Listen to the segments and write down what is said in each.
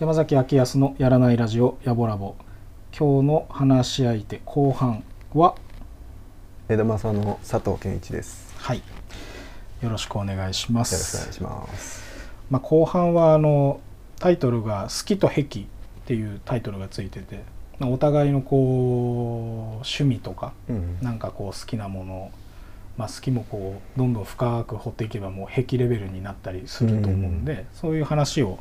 山崎明康のやらないラジオやぼラボ今日の話し相手後半は枝正の佐藤健一です。はいよろしくお願いしまよろすしくお願いします。まあ、後半はあのタイトルが「好きと癖」っていうタイトルがついててまあお互いのこう趣味とかうん。なんかこう好きなもの、まあ、好きもこうどんどん深く掘っていけばもう癖レベルになったりすると思うんで、そういう話を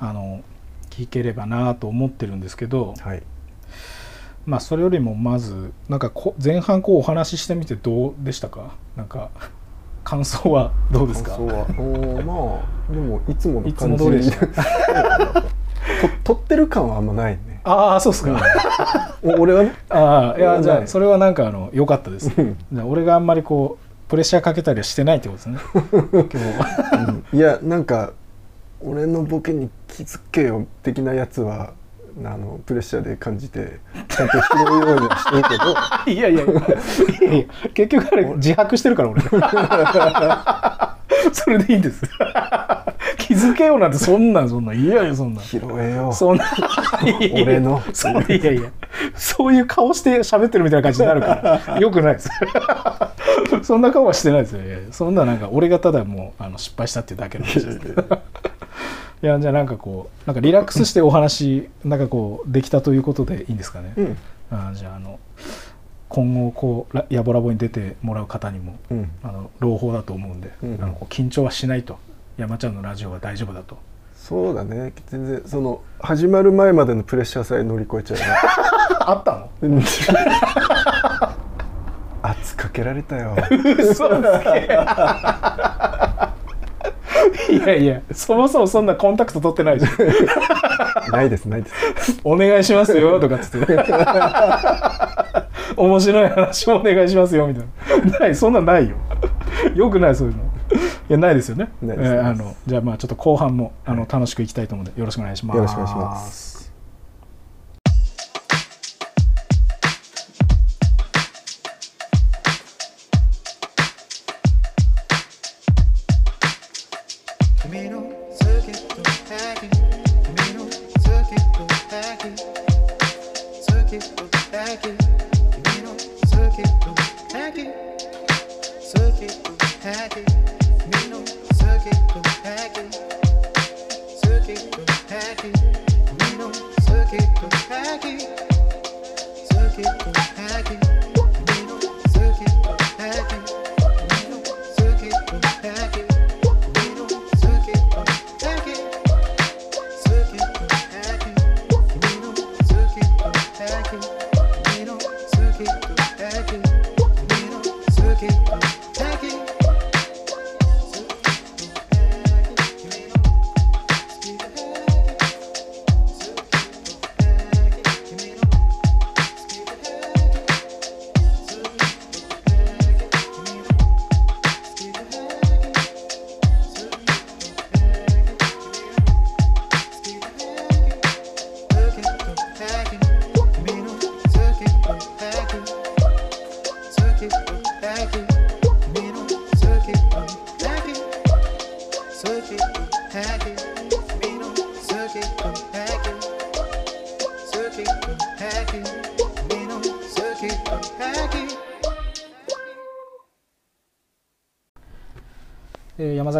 あの聞ければなと思ってるんですけど、はい。まあそれよりもまずなんかこ前半こうお話ししてみてどうでしたか？なんか感想はどうですか？感想は、おーまあでもいつものいつ感じも通りでした と撮ってる感はあんまないね。ああそうですか、お俺はね？ああいやじゃあそれはなんかあの良かったです。うん。じゃあ俺があんまりこうプレッシャーかけたりはしてないってことですね。うん。いやなんか俺のボケに気づけよ的なやつはあのプレッシャーで感じてちゃんと拾うようにはしてるけど。いやいや。いや。結局あれ自白してるから俺。それでいいんです。気づけようなんてそんなんそんなん。いやいやそんなん。拾えよ。そんな。俺の。そういやいや。そういう顔して喋ってるみたいな感じになるから。よくないです。そんな顔はしてないですよ。そんななんか俺がただもうあの失敗したっていうだけの話ですいやじゃあなんかこうなんかリラックスしてお話なんかこうできたということでいいんですかね、うん。あじゃああの今後こうラヤボラボに出てもらう方にもうん。あの朗報だと思うんで、うん。あの緊張はしないと。山ちゃんのラジオは大丈夫だと。そうだね。全然その始まる前までのプレッシャーさえ乗り越えちゃうね あったの？うん。圧かけられたよ。嘘つけ いやいやそもそもそんなコンタクト取ってないじゃん。ないですないです。お願いしますよとかっつって。面白い話お願いしますよみたいな。ないそんなんないよ。よくないそういうの。いやないですよね。ないですえーあのじゃあまあちょっと後半もあの楽しくいきたいと思うのでよろしくお願いします。よろしくお願いします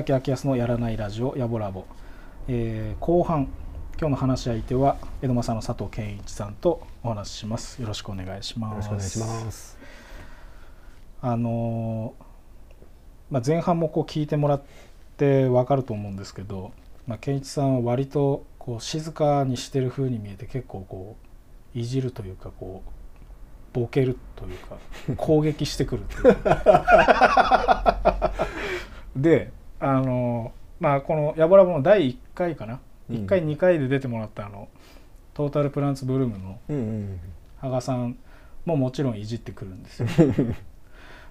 崎明康のやらないラジオやぼラボ、えー後半今日の話し相手は江戸正の佐藤健一さんとお話しします。よろしくお願いします。よろしくお願いします。あのーまあ、前半もこう聞いてもらってわかると思うんですけど、まあ、健一さんは割とこう静かにしてる風に見えて結構こういじるというかこうボケるというか攻撃してくる であのまあこの「やぼらぼ」の第1回かな、うん。1回2回で出てもらったあのトータルプランツブルームの羽賀さんももちろんいじってくるんですよ。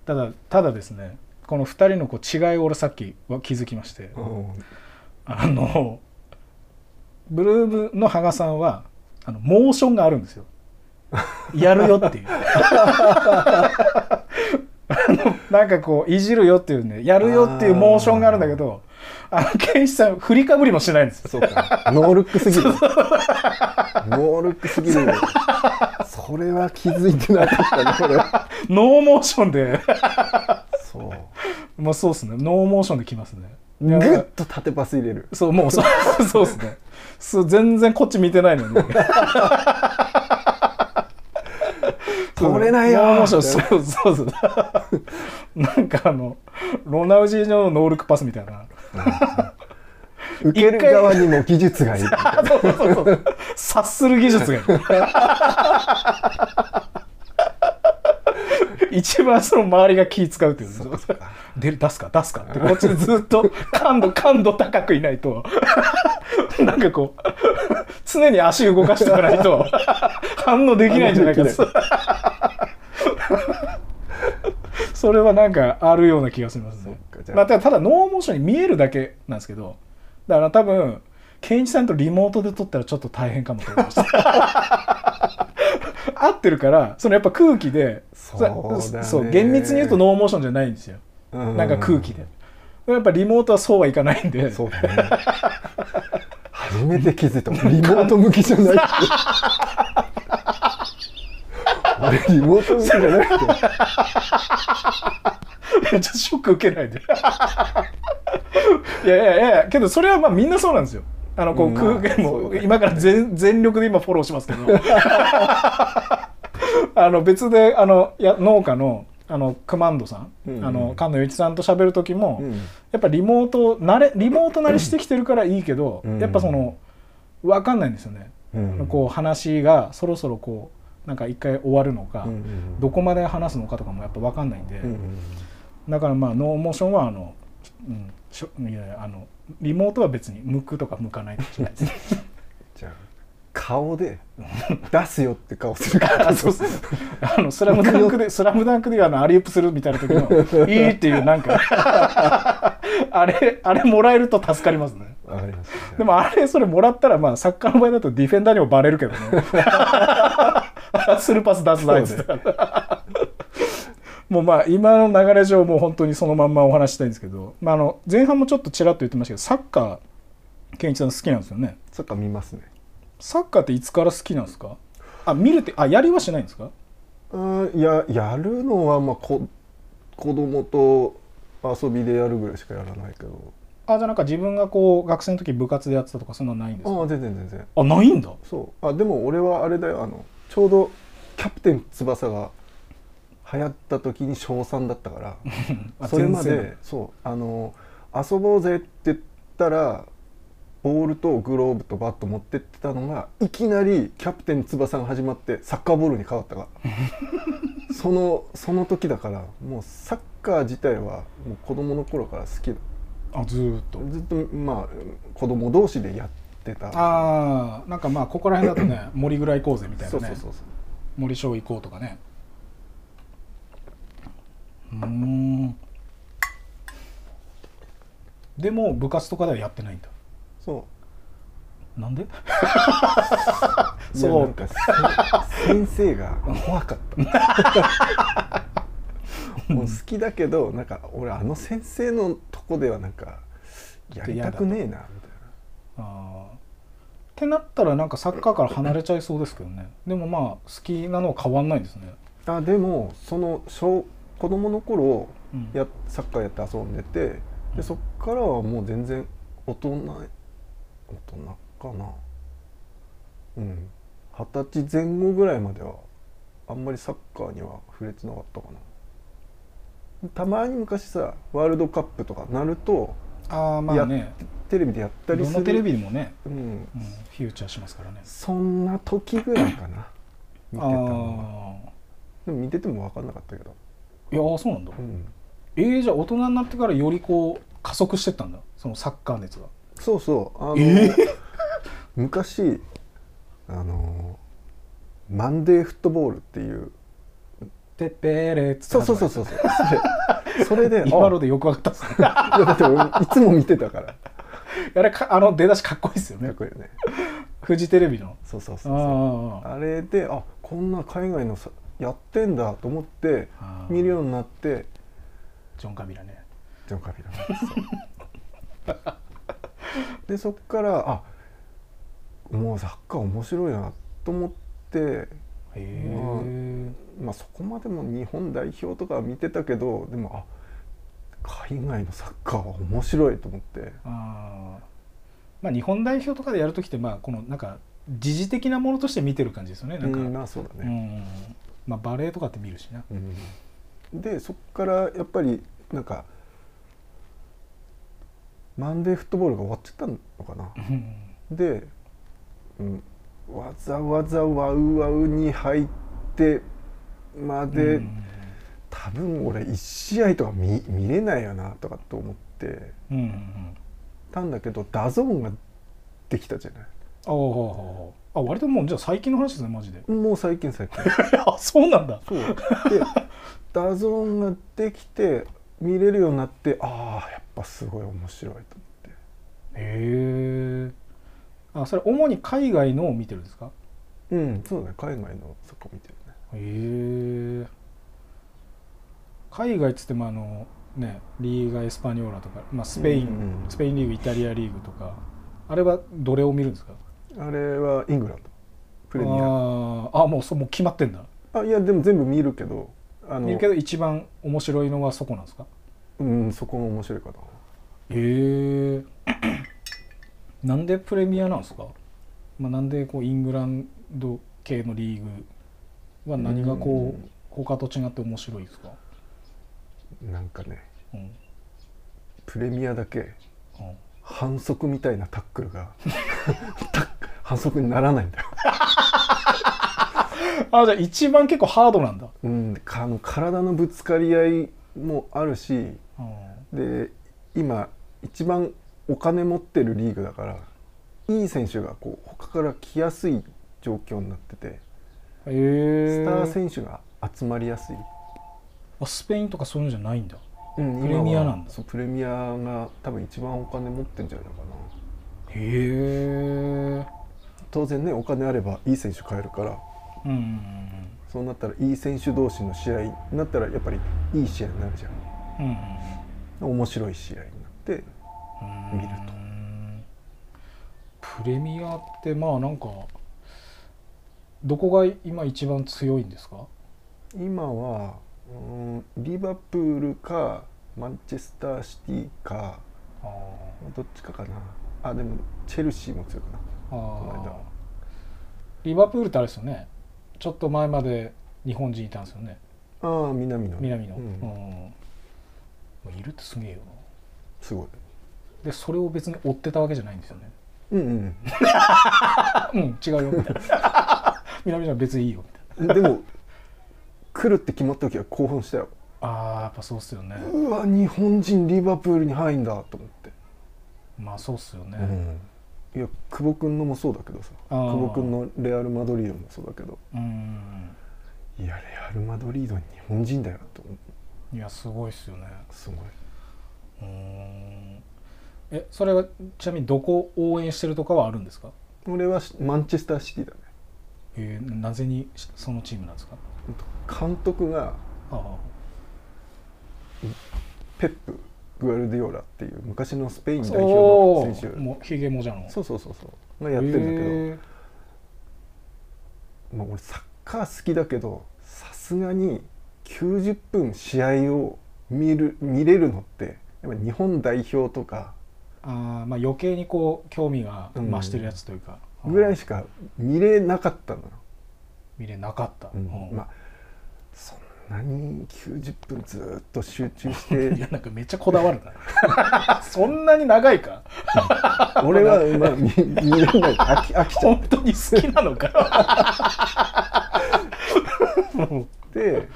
ただただですねこの2人のこう違いを俺さっきは気づきまして。うん。あのブルームの羽賀さんはあのモーションがあるんですよ。やるよっていう なんかこういじるよっていうねやるよっていうモーションがあるんだけどあのケンシさん振りかぶりもしないんですよ。そうか。ノールックすぎる。ノールックすぎる。それは気づいてなかったねこれはノーモーションで。そう。もうそうですね。ノーモーションできますね。いグやッと縦パス入れる。そうもうそうそうですね。そう全然こっち見てないのに取れないよ。ノーモーションそうそうそう。なんかあのロナウジーニョのノールックパスみたいな。受ける側にも技術がいる。察する技術がいる 一番その周りが気使うっていう出る 出すか？出すか？ってこっちでずっと 感度感度高くいないと。なんかこう常に足動かしておかないと反応できないんじゃないかってそれはなんかあるような気がしますね。まあ、ただただノーモーションに見えるだけなんですけどだから多分健一さんとリモートで撮ったらちょっと大変かもと思いました 合ってるからそのやっぱ空気でそうそう厳密に言うとノーモーションじゃないんですよ、うん。なんか空気で。やっぱリモートはそうはいかないんで。そうだね。初めて気づいた。リモート向きじゃないって。俺リモート向きじゃなくて。めっちゃショック受けないで。いやいやいやけどそれはまあみんなそうなんですよあのこう、まあ空気も今から全全力で今フォローしますけど。あの別であのや農家のあのクマンドさん、うん。うんあの菅野雄一さんと喋る時も、うん。やっぱリモート慣れリモート慣れしてきてるからいいけど、うん。やっぱその分かんないんですよね、うん。こう話がそろそろこうなんか一回終わるのか、うんうんどこまで話すのかとかもやっぱ分かんないんで、うんうん。だからまあノーモーションはあの、うん、しょいやいやあのリモートは別に向くとか向かないとかじゃないです。じゃあ顔で出すよって顔するから。そうそう。あのスラムダンクでスラムダンクであのアリウープするみたいな時のいいっていうなんか あれあれもらえると助かりますね。わかりました。でもあれそれもらったらまあサッカーの場合だとディフェンダーにもバレるけどね。スルーパス出すなあいつってもうまあ今の流れ上もう本当にそのまんまお話ししたいんですけど、まあ、あの前半もちょっとちらっと言ってましたけどサッカー健一さん好きなんですよね。サッカー見ますね。サッカーっていつから好きなんですか？あ見るってあやりはしないんですか？うんいややるのはまあこ子供と遊びでやるぐらいしかやらないけど。あじゃあなんか自分がこう学生の時部活でやってたとかそんなのないんですか？ああ全然全然。あないんだ。そう。あでも俺はあれだよあのちょうどキャプテン翼が流行った時に小3だったから あそれまでそうあの遊ぼうぜって言ったらボールとグローブとバット持ってってたのがいきなりキャプテン翼が始まってサッカーボールに変わったか。ら そのその時だからもうサッカー自体はもう子供の頃から好きだあずーっと。ずっとまあ子供同士でやってた。ああなんかまあここら辺だとね森ぐらい行こうぜみたいなね。そうそうそうそう。森賞行こうとかねうーん。でも部活とかではやってないんだ。そう。なんで？そう。先生が。怖かった。もう好きだけどなんか俺あの先生のとこではなんかやりたくねえなみたいあー。ってなったらなんかサッカーから離れちゃいそうですけどね。でもまあ好きなのは変わんないんですね。なあでもその小子供の頃うん。やサッカーやって遊んでてでそっからはもう全然大人大人かな。うん。二十歳前後ぐらいまではあんまりサッカーには触れてなかったかな。たまに昔さワールドカップとかなるとああまあね。テレビでやったりする。テレビでもね、うん、うん、フューチャーしますからね。そんな時ぐらいかな。見てたのは。あでも見てても分かんなかったけど、あいやーそうなんだ。うん、えー、じゃあ大人になってからよりこう加速してったんだ。そのサッカー熱が。そうそう。あの、え 昔あのマンデーフットボールっていう。てってれっつってそうそうそうそう。そうそれそれで 今のあでよく分かったっすね。だって俺いつも見てたから。かあれかあの出だしかっこいいですよね。っこいいよね。フジテレビの。そうそうあそうそう。ああれであこんな海外のさやってんだと思って見るようになってジョン・カビラね。ジョン・カビラ でそっからあもうサッカー面白いなと思ってへえまあそこまでも日本代表とかは見てたけどでもあ海外のサッカーは面白いと思って。あー。まあ日本代表とかでやるときってまあこのなんか時事的なものとして見てる感じですよねなんか、うんまあそうだうね、んまあバレエとかって見るしな。うん。でそっからやっぱりなんかマンデーフットボールが終わっちゃったのかな。うん。で、うん、わざわざワウワウに入ってまで、うん。多分俺1試合とか見見れないよなとかと思って。うんうんたんだけど DAZN ができたじゃない。あああ割ともうじゃあ最近の話ですねマジで。もう最近最近。あそうなんだ。そう。で DAZN ができて見れるようになってああやっぱすごい面白いと思って。へえあそれ主に海外のを見てるんですか？うんそうだね。海外のそこ見てるね。へえ海外っつってもあのねリーガ・エスパニョーラとか、まあ、スペイン、うんうん。スペインリーグイタリアリーグとかあれはどれを見るんですか？あれはイングランド。プレミア。あー。あもうそうもう決まってんだ。あいやでも全部見るけどあの見るけど一番面白いのはそこなんですか？うんそこが面白いかな。へえ なんでプレミアなんですか、まあ、なんでこうイングランド系のリーグは何がこう、うん。他と違って面白いですか、なんかねうん。うん、プレミアだけ反則みたいなタックルがタ 反則にならないんだよ、あじゃあ一番結構ハードなんだ、うん、かあの体のぶつかり合いもあるしで今一番お金持ってるリーグだからいい選手がこう他から来やすい状況になっててスター選手が集まりやすい、あスペインとかそういうのじゃないんだ。うんプレミアなんだ。そうプレミアが多分一番お金持ってんじゃないかな。へえ当然ねお金あればいい選手買えるからうん。うんそうなったらいい選手同士の試合になったらやっぱりいい試合になるじゃうん。うん。ん面白い試合になってうん見ると。プレミアってまあなんかどこが今一番強いんですか？今はうんリバプールかマンチェスターシティかあどっちかかな。あでもチェルシーも強いかなあリバプールってあれですよね。ちょっと前まで日本人いたんですよね。ああ南の南の、ううん。んいるってすげえよな。すごい。でそれを別に追ってたわけじゃないんですよね。うんうんあうん 違うよみたいな。南じゃ別にいいよみたいな。でも来るって決まった時は興奮したよ。ああやっぱそうっすよね。うわ日本人リバプールに入んだと思って、まあそうっすよね、いや久保君のもそうだけどさ。久保君のレアル・マドリードもそうだけど。うんいやレアル・マドリードに日本人だよと思っていやすごいっすよね。すごい。うん。えそれはちなみにどこを応援してるとかはあるんですか？俺はしマンチェスターシティだね。えーなぜにしそのチームなんですか？監督があ。ペップ・グアルディオラっていう昔のスペインあ代表の選手。もうヒゲもじゃの。そうそうそうそう。がやってるんだけど、へまあ、俺サッカー好きだけどさすがに90分試合を見る見れるのってやっぱ日本代表とか。ーあーまあ余計にこう興味が増してるやつというか、しぐらいしか見れなかったのよ、見れなかった、うん。うん。まあそんなに90分ずっと集中し いてやなんかめっちゃこだわるな。そんなに長いか？俺はまあ見見れない。飽き飽きちゃっ本当に好きなのか？て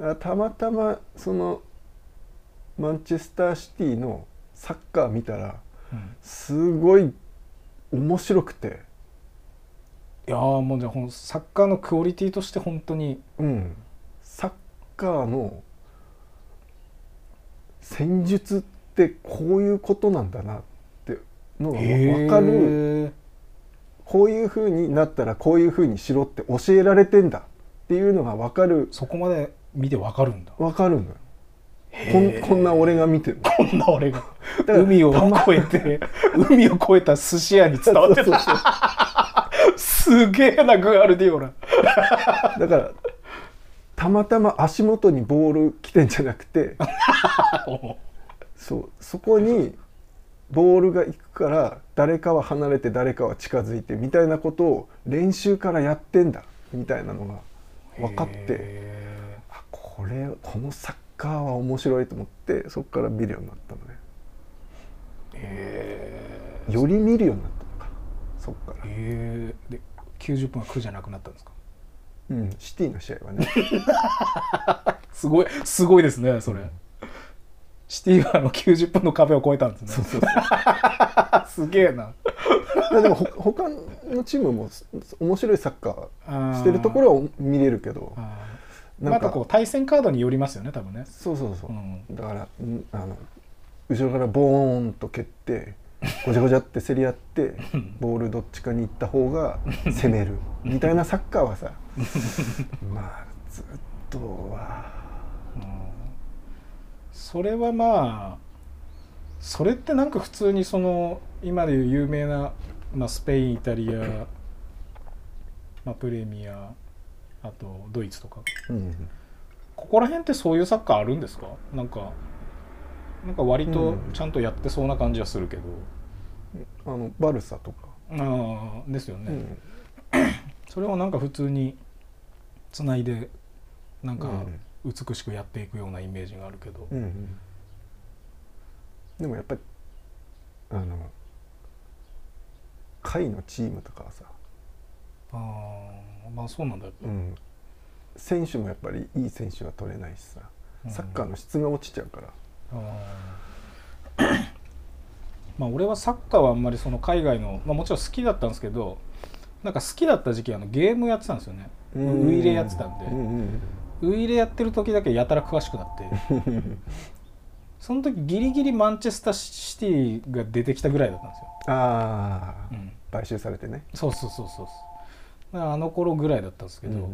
あたまたまそのマンチェスターシティのサッカー見たらうんすごい面白くて。いやーもうじゃあほんサッカーのクオリティとして本当にうんカーの戦術ってこういうことなんだなってのが分かる。こういう風になったらこういう風にしろって教えられてんだっていうのが分かる。そこまで見てわかるんだ。分かるのよ。こんこんな俺が見てるの。こんな俺が。海を越えて海を越えた寿司屋に伝わって。たすげえなグアルディオラだからたまたま足元にボール来てんじゃなくて そうそこにボールが行くから誰かは離れて誰かは近づいてみたいなことを練習からやってんだみたいなのが分かってへあこれこのサッカーは面白いと思ってそこから見るようになったのね。より見るようになったのかそっから。ー、へー。で90分は苦じゃなくなったんですか？うん。シティの試合はね。すごいすごいですねそれ、シティはあの90分の壁を越えたんですね。そうそうそう。すげえな。でもほ他のチームもす面白いサッカあー。してるところは見れるけどなんかまたこう対戦カードによりますよね多分ね。そうそうそう、うん。だからんあの後ろからボーンと蹴ってごちゃごちゃって競り合ってボールどっちかに行った方が攻める。みたいなサッカーはさ まあずっとは。それはまあそれってなんか普通にその今でいう有名な、まあ、スペインイタリア、まあ、プレミアあとドイツとか。うん。ここら辺ってそういうサッカーあるんですか？なんかなんか割とうん。ちゃんとやってそうな感じはするけど、あのバルサとか、ああですよね、うん。それをなんか普通につないでなんかうん。美しくやっていくようなイメージがあるけど、うんうん。でもやっぱりあの下位のチームとかはさ、ああまあそうなんだよ、うん、選手もやっぱりいい選手は取れないしさ。サッカーの質が落ちちゃうから、まあ俺はサッカーはあんまりその海外の、まあ、もちろん好きだったんですけどなんか好きだった時期あのゲームやってたんですよね。ウイイレやってたんで、ウイイレやってる時だけやたら詳しくなって。その時ギリギリマンチェスターシティが出てきたぐらいだったんですよ、ああ、うん、買収されてね。そうそうそうそうあの頃ぐらいだったんですけど、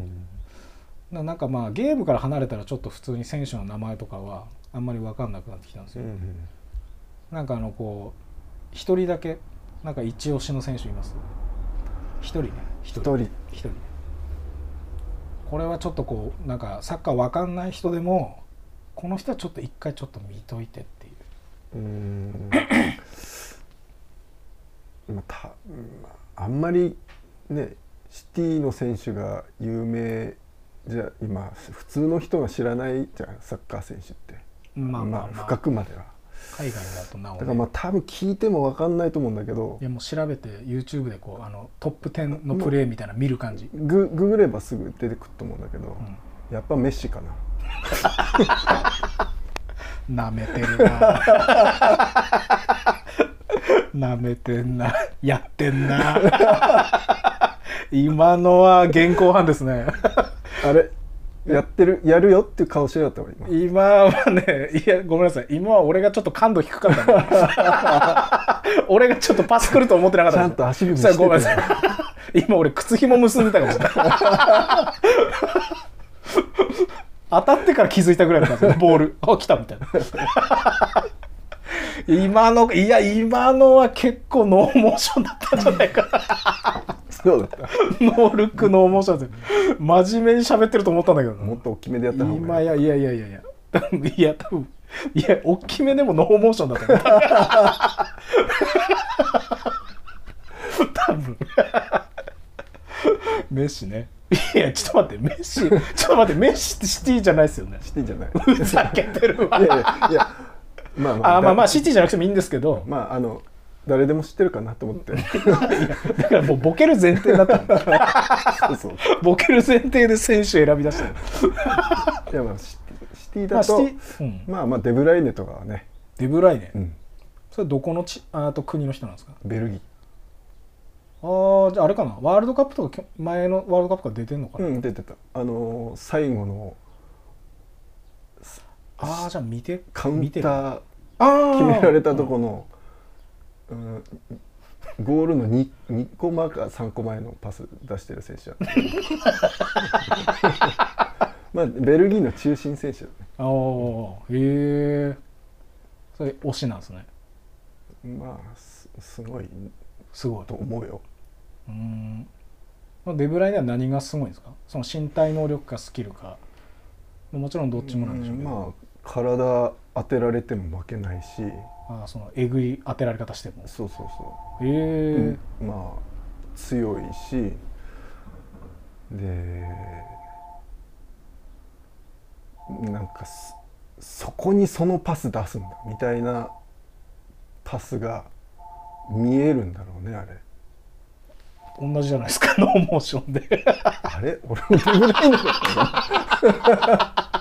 ななんかまあゲームから離れたらちょっと普通に選手の名前とかはあんまり分かんなくなってきたんですよ、うんうん。なんかあのこう一人だけなんか一押しの選手います？一人ね。一一人一人これはちょっとこうなんかサッカー分かんない人でもこの人はちょっと一回ちょっと見といてっていう。うーん。まあたまああんまりねシティの選手が有名じゃ今普通の人が知らないじゃんサッカー選手ってまあまあ、まあ。深くまでは。海外だとなお、ね、だからまあ多分聞いても分かんないと思うんだけどいやもう調べて YouTube でこうあのトップ10のプレーみたいなの見る感じ、グググればすぐ出てくると思うんだけど、うん。やっぱメッシかな。なめてるな。なめてんな。やってんな。今のは現行犯ですね。あれ やってるやるよっていう顔してなかったわ今。今はねいやごめんなさい。今は俺がちょっと感度低かったね 俺がちょっとパス来ると思ってなかったちゃんと足踏みしてごめんなさい。今俺靴紐結んでたかもしれない。当たってから気づいたぐらいだったんですよ。ボール。あ来たみたいな。今のいや今のは結構ノーモーションだったんじゃないかなそうだった。ノールックノーモーションですよ真面目に喋ってると思ったんだけどな。もっと大きめでやった方がいい。今やいやいやいや。いや多分いや多分いや大きめでもノーモーションだと思う多分メッシねいやちょっと待ってメッシちょっと待ってメッシってシティじゃないですよねシティじゃないふざけてるわいやいやいやまあまああまあまあだシティじゃなくてもいいんですけどまああの誰でも知ってるかなと思って。だからもうボケる前提だったんだそう。ボケる前提で選手選び出したの。いやまあシティだと、ティうん。まあまあデブライネとかはね、デブライネ、うん、それどこのちあと国の人なんですか？ベルギああじゃああれかな。ワールドカップとか前のワールドカップから出てんのかー、な、うん、出てた。あのー最後のああじゃあ見てカウンターあ決められたとここの、うん、ゴールの 2, 2個前か3個前のパス出してる選手だ。まあベルギーの中心選手だね。ああへえそれ推しなんですね。まあすすごい。すごい。と思うよ。うーんデブライネは何がすごいんですか？その身体能力かスキルか。もちろんどっちもなんでしょうけど、まあ体当てられても負けないしああそのえぐい当てられ方しても。そうそうそへえう、うんまあ強いし。でなんかすそこにそのパス出すんだみたいなパスが見えるんだろうねあれ。同じじゃないですかノーモーションで。あれ？俺もデブライネだった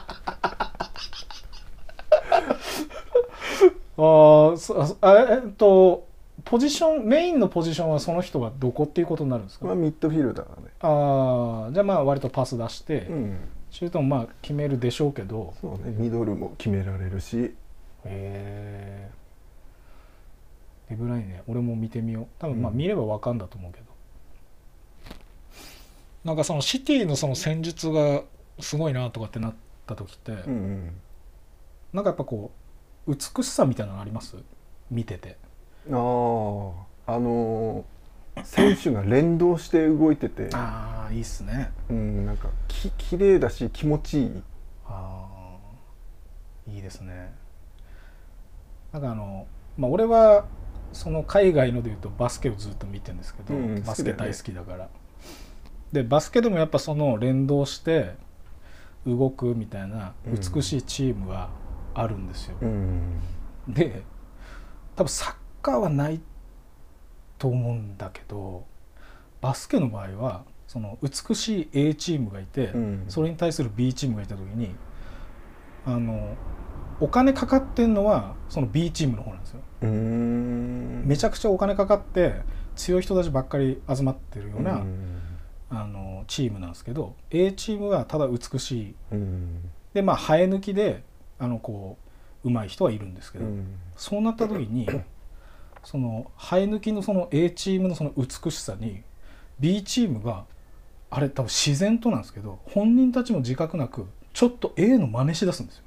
ああそあえっとポジションメインのポジションはその人がどこっていうことになるんですか、まあミッドフィルダーだね。ああじゃあまあ割とパス出して、うん。シュートもまあ決めるでしょうけど。そうねミドルも決められるし。へえデブライネ俺も見てみよう。多分まあうん。見ればわかんだと思うけど、なんかそのシティのその戦術がすごいなとかってなった時って、うんうん。なんかやっぱこう美しさみたいなのあります？見てて。あああのー選手が連動して動いてて。ああいいっすね。うんなんかき綺麗だし気持ちいい。ああいいですね。なんかあのまあ俺はその海外のでいうとバスケをずっと見てるんですけど、うんバスケ大好きだから。でバスケでもやっぱその連動して動くみたいなうん美しいチームはあるんですよ、うん。で多分サッカーはないと思うんだけどバスケの場合はその美しい A チームがいて、うん。それに対する B チームがいた時にあのお金かかってんのはその B チームの方なんですよ。うん。めちゃくちゃお金かかって強い人たちばっかり集まってるような、ん。あのチームなんですけど A チームはただ美しい。うん。でまあ生え抜きであのこう上手い人はいるんですけど、うん。そうなった時に その生え抜きのその A チームのその美しさに B チームがあれ多分自然となんですけど本人たちも自覚なくちょっと A の真似しだすんですよ。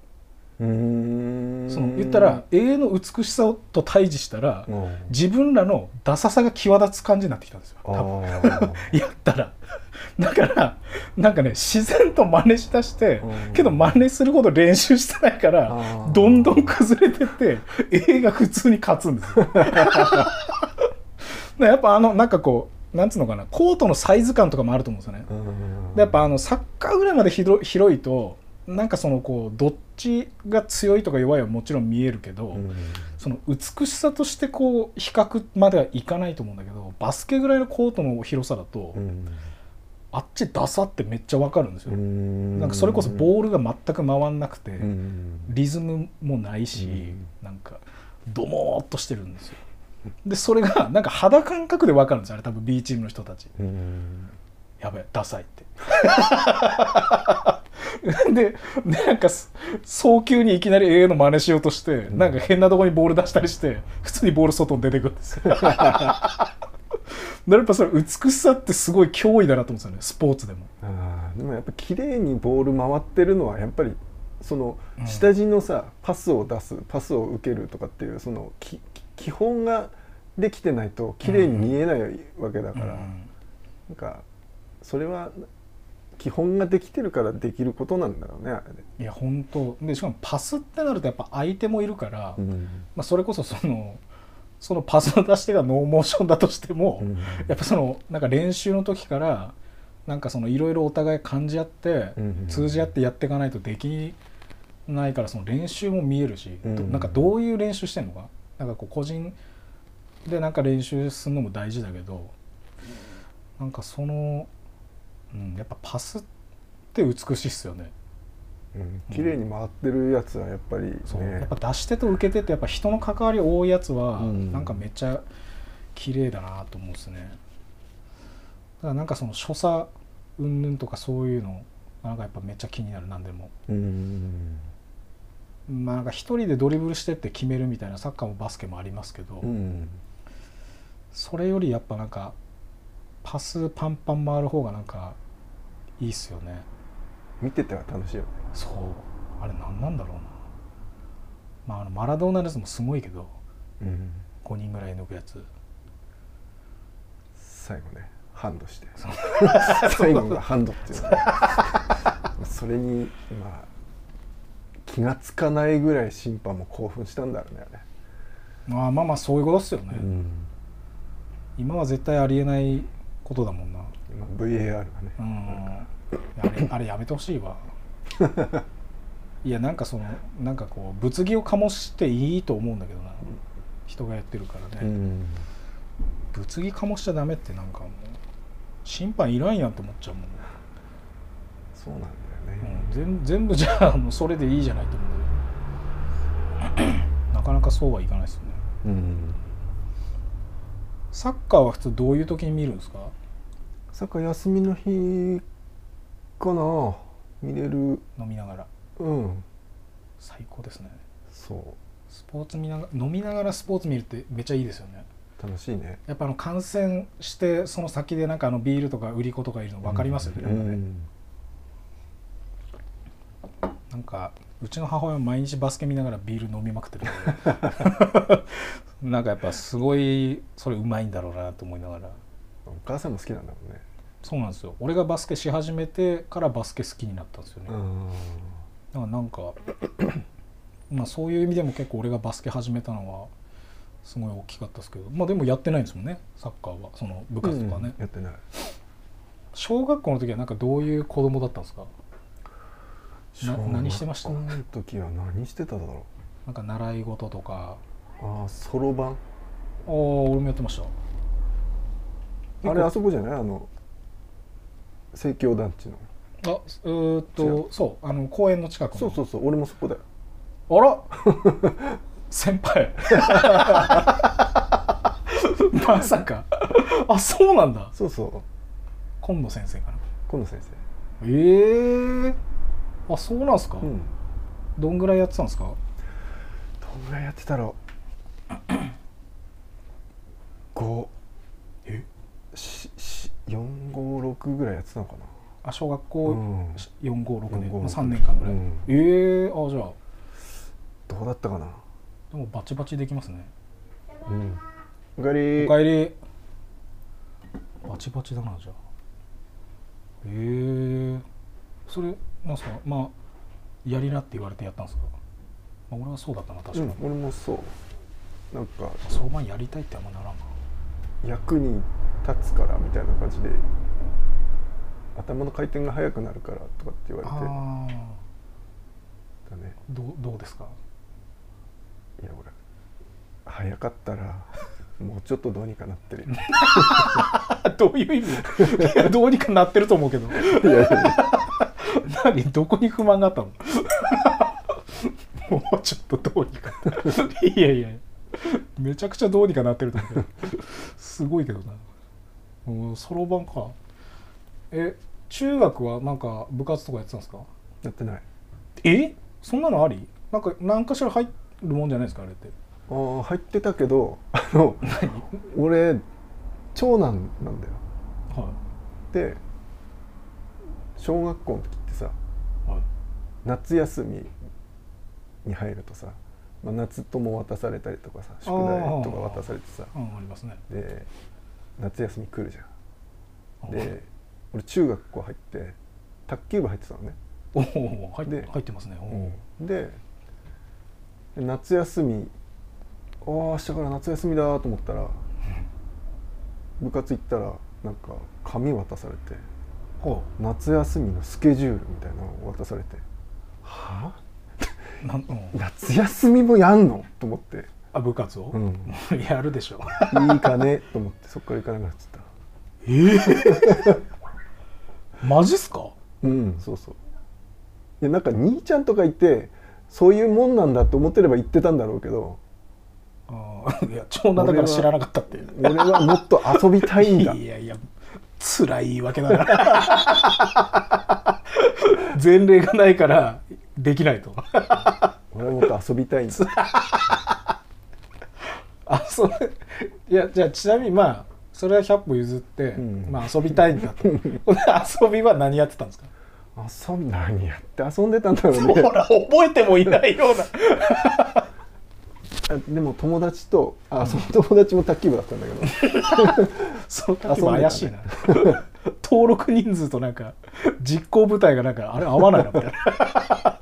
うん。その言ったら A の美しさと対峙したらうん。自分らのダサさが際立つ感じになってきたんですよ。あ多分。ー やったらだからなんかね自然と真似しだしてうん。けど真似するほど練習してないからどんどん崩れてって A が普通に勝つんですよ。やっぱあのなんかこうなんつうのかなコートのサイズ感とかもあると思うんですよね。やっぱあのサッカーぐらいまで広広いとなんかそのこうどっちが強いとか弱いはもちろん見えるけど、うん。その美しさとしてこう比較まではいかないと思うんだけどバスケぐらいのコートの広さだと、うんあっちダサってめっちゃわかるんですよ、うん。なんかそれこそボールが全く回んなくて、うん。リズムもないし、うん。なんかドモーっとしてるんですよ。でそれがなんか肌感覚でわかるんですよあれ多分 B チームの人たち。うん。やべえダサいって。ででなんかす早急にいきなり A の真似しようとして、んなんか変なとこにボール出したりして普通にボール外に出てくるんですよ やっぱそれ美しさってすごい脅威だなと思うんですよねスポーツでも。あーでもやっぱ綺麗にボール回ってるのはやっぱりそのうん。下地のさ、パスを出すパスを受けるとかっていうその基本ができてないと綺麗に見えないわけだから、うんなんかそれは基本ができてるからできることなんだろうねあれ。で。いや本当。でしかもパスってなるとやっぱ相手もいるから、うん。まあ、それこそそのそのパスの出し手がノーモーションだとしても、うん。やっぱそのなんか練習の時からなんかそのいろいろお互い感じ合って、うん通じ合ってやっていかないとできないからその練習も見えるし、なんかどういう練習してんのか？なんかこう個人でなんか練習するのも大事だけどなんかその、うん、やっぱパスって美しいっすよね。うん。綺麗に回ってるやつはやっぱりね。そう。やっぱ出し手と受け手ってやっぱ人の関わり多いやつはうん。なんかめっちゃ綺麗だなと思うんですね。だからなんかその所作云々とかそういうのなんかやっぱめっちゃ気になる何でも。うん。まあなんか一人でドリブルしてって決めるみたいなサッカーもバスケもありますけど、うん。それよりやっぱなんかパスパンパン回る方がなんかいいっすよね見てては楽しいよね。そう。あれ何なんだろうな。まああのマラドーナのやつもすごいけどうん。5人ぐらい抜くやつ。最後ねハンドして。最後がハンドっていう。のそれにまあ気がつかないぐらい審判も興奮したんだろうねあれ。まあまあまあそういうことっすよね、うん。今は絶対ありえないことだもんな。今 VAR がね。うんあれ あれやめてほしいわ。いやなんかそのなんかこう物議を醸していいと思うんだけどな。人がやってるからね、うん。物議醸しちゃダメってなんかもう審判いらんやんって思っちゃうもん、そうなんだよね、うん、全全部じゃあもうそれでいいじゃないと思うんだけどなかなかそうはいかないですよね。うん。サッカーは普通どういう時に見るんですか？サッカー休みの日かな見れる飲みながら。うん。最高ですね。そスポーツ見ながら飲みながらスポーツ見るってめっちゃいいですよね。う楽しいね。やっぱあの感染してその先でなんかあのビールとか売り子とかいるの分かりますよね,、うん。なんかうちの母親毎日バスケ見ながらビール飲みまくってる なんかやっぱすごいそれうまいんだろうなと思いながら。お母さんも好きなんだもんねそうなんですよ。俺がバスケし始めてからバスケ好きになったんですよね、うん。だからなんか まあそういう意味でも結構俺がバスケ始めたのはすごい大きかったですけど。まあでもやってないんですもんね。サッカーは。その部活とかね、うん。やってない。小学校の時はなんかどういう子供だったんですか？な何してました？小学校の時は何してただろなんか習い事とか。うああそろばん。ああ俺もやってました。あれあそこじゃない？あの生協団地の。あえーっ違とそうあの公園の近くの。そうそうそう俺もそこだよ。あら？先輩。まさか。あそうなんだ。そうそう。今野先生かな今野先ええー、あそうなんすか、生うん。どんぐらいやってたんですか？どんぐらいやってたろう。5え？しし456ぐらいやってたのかな。あ小学校うん。456年、456まあ、3年間ぐらい、うん。ええー、あじゃあ。どうだったかな。でもバチバチできますね。うん。おかえり。おかえり。バチバチだなじゃあ。ええー、それなんすか？まあやりなって言われてやったんですか、まあ、俺はそうだったな確かに、うん、俺もそう。なんかそろばんやりたいってあんまならんな。役に立つからみたいな感じで頭の回転が速くなるからとかって言われて。あだね。ーどうどうですか？いや俺早かったら もうちょっとどうにかなってるよ。どういう意味？いやどうにかなってると思うけど。いやいや何？どこに不満があったの？もうちょっとどうにかいやいや。めちゃくちゃどうにかなってると思うけど。すごいけどなそろばんか。え中学はなんか部活とかやってたんですか？やってない。え？そんなのあり？なんか何かしら入るもんじゃないですかあれって。あー入ってたけどあの俺長男なんだよ。はで小学校の時ってさいはい。夏休みに入るとさ、まあ、夏友渡されたりとかさ宿題とか渡されてさうんありますね。で夏休み来るじゃん。うんで俺中学校入って卓球部入ってたのね。おお入っで入ってますね。で夏休みああ明日から夏休みだと思ったら部活行ったらなんか紙渡されてほ夏休みのスケジュールみたいなのを渡されて。はあ、夏休みもやんの？と思って、あ部活を、うん、やるでしょ。いいかねと思ってそっから行かなくなっちゃった。え？え マジっすか？うんそうそう。いやなんか兄ちゃんとかいてそういうもんなんだと思ってれば言ってたんだろうけど。あーいや長男だから知らなかったって俺はもっと遊びたいんだ。いやいや辛い言い訳だな。前例がないからできないと。俺はもっとと遊びたいんだあそれいやじゃあちなみにまあそれは100歩譲って、うん。まあ遊びたいんだと。遊びは何やってたんですか？遊ん何やって遊んでたんだろうね。ほら覚えてもいないような。あでも友達とあその友達も卓球部だったんだけど。その時も怪しいな、登録人数となんか実行部隊がなんかあれ合わないなみたいな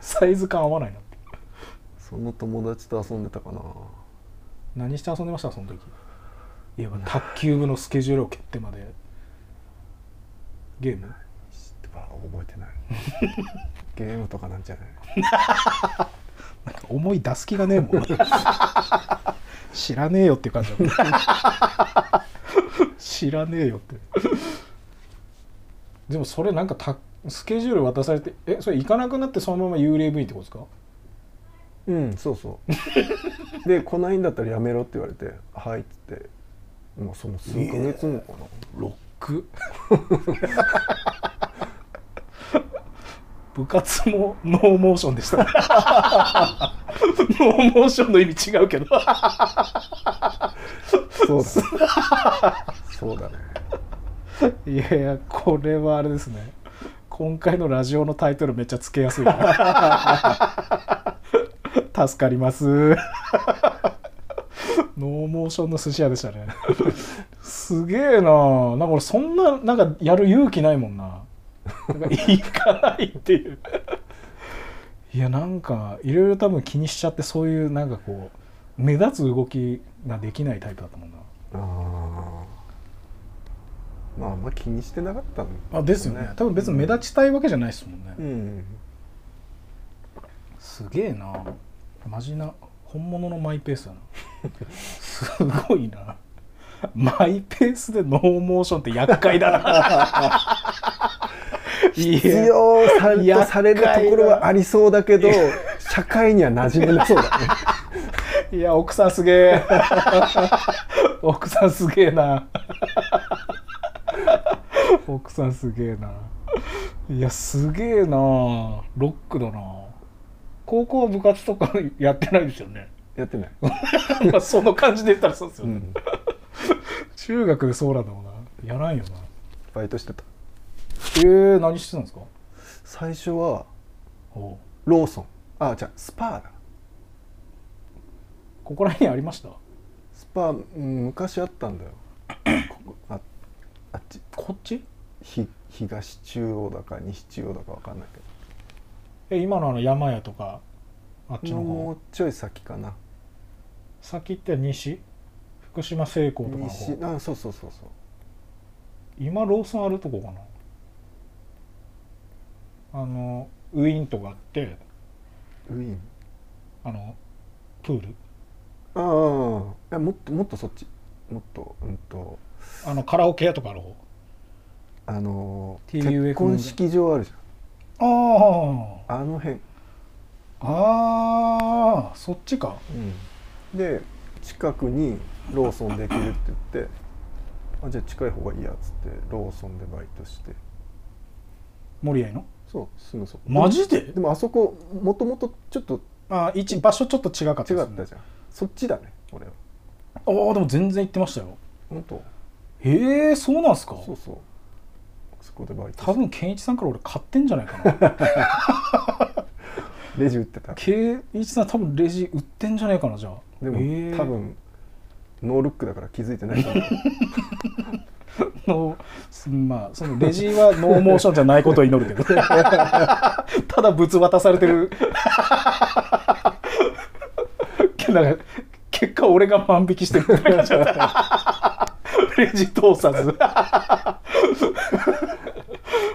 サイズ感合わないなその友達と遊んでたかな何して遊んでましたその時？いや卓球部のスケジュールを蹴ってまで。ゲーム？覚えてない。ゲームとかなんじゃない？なんか思い出す気がねえもん。知らねえよっていう感じ 知らねえよって。でもそれなんかたスケジュール渡されてえそれ行かなくなってそのまま幽霊部員ってことですか？うんそうそう。で来ないんだったらやめろって言われて「はい」っつって。もうその数ヶ月後かな、ロック？部活もノーモーションでした。ノーモーションの意味違うけど。そうだね。そうだね。いやいやこれはあれですね。今回のラジオのタイトルめっちゃつけやすいな助かります。ノーモーションの寿司屋でしたね。すげえな。なんか俺そんななんかやる勇気ないもんな。なんか行かないっていう。いやなんかいろいろ多分気にしちゃってそういうなんかこう目立つ動きができないタイプだったもんな。あー。まああんま気にしてなかったんだあですよね。多分別に目立ちたいわけじゃないですもんね、うん。すげえなマジな本物のマイペースだな。すごいな。マイペースでノーモーションって厄介だな。い必や要さとされるところはありそうだけど社会には馴染めなそうだね。いや奥さんすげえ。奥さんすげえな。奥さんすげえな。いやすげえな。ロックだな高校は部活とかやってないですよね。やってない、まあその感じで言ったらそうですよね、うん、中学でそうなんだもんな。やらんよな。バイトしてた。えー、何してたんですか？最初はローソン。あじゃあスパーだ。ここら辺にありました？スパー、うん昔あったんだよ。ここああっち。こっち？ひ東中央だか西中央だかわかんないけえ今のあの山屋とかあっちどの方？もうちょい先かな。先って西？福島製鋼とかの西方あそうそうそうそう。今ローソンあるとこかな？あのウィンとかあってウィーン？あのプール？ああいやもっともっとそっち？もっとうんと。あのカラオケ屋とかある方？あの結婚式場あるじあゃんあの辺、あああそっちか。で近くにローソンできるって言ってあじゃあ近い方がいいやっつってローソンでバイトして。森合の？そうすぐそこ。マジで？でもあそこもともとちょっとあ一場所ちょっと違かったね。ったじゃん。そっちだね俺は。ああでも全然行ってましたよ。本当。へえそうなんすか？そうそうそこでバイト多分健一さんから俺買ってんじゃないかな。レジ売ってた。健一さん多分レジ売ってんじゃないかなじゃあ。でも、へー。多分ノールックだから気づいてないと思う。のすまあそのレジはノーモーションじゃないことを祈るけど。ただ物渡されてる。結果俺が万引きしてるみたいな感じだったレジ通さず。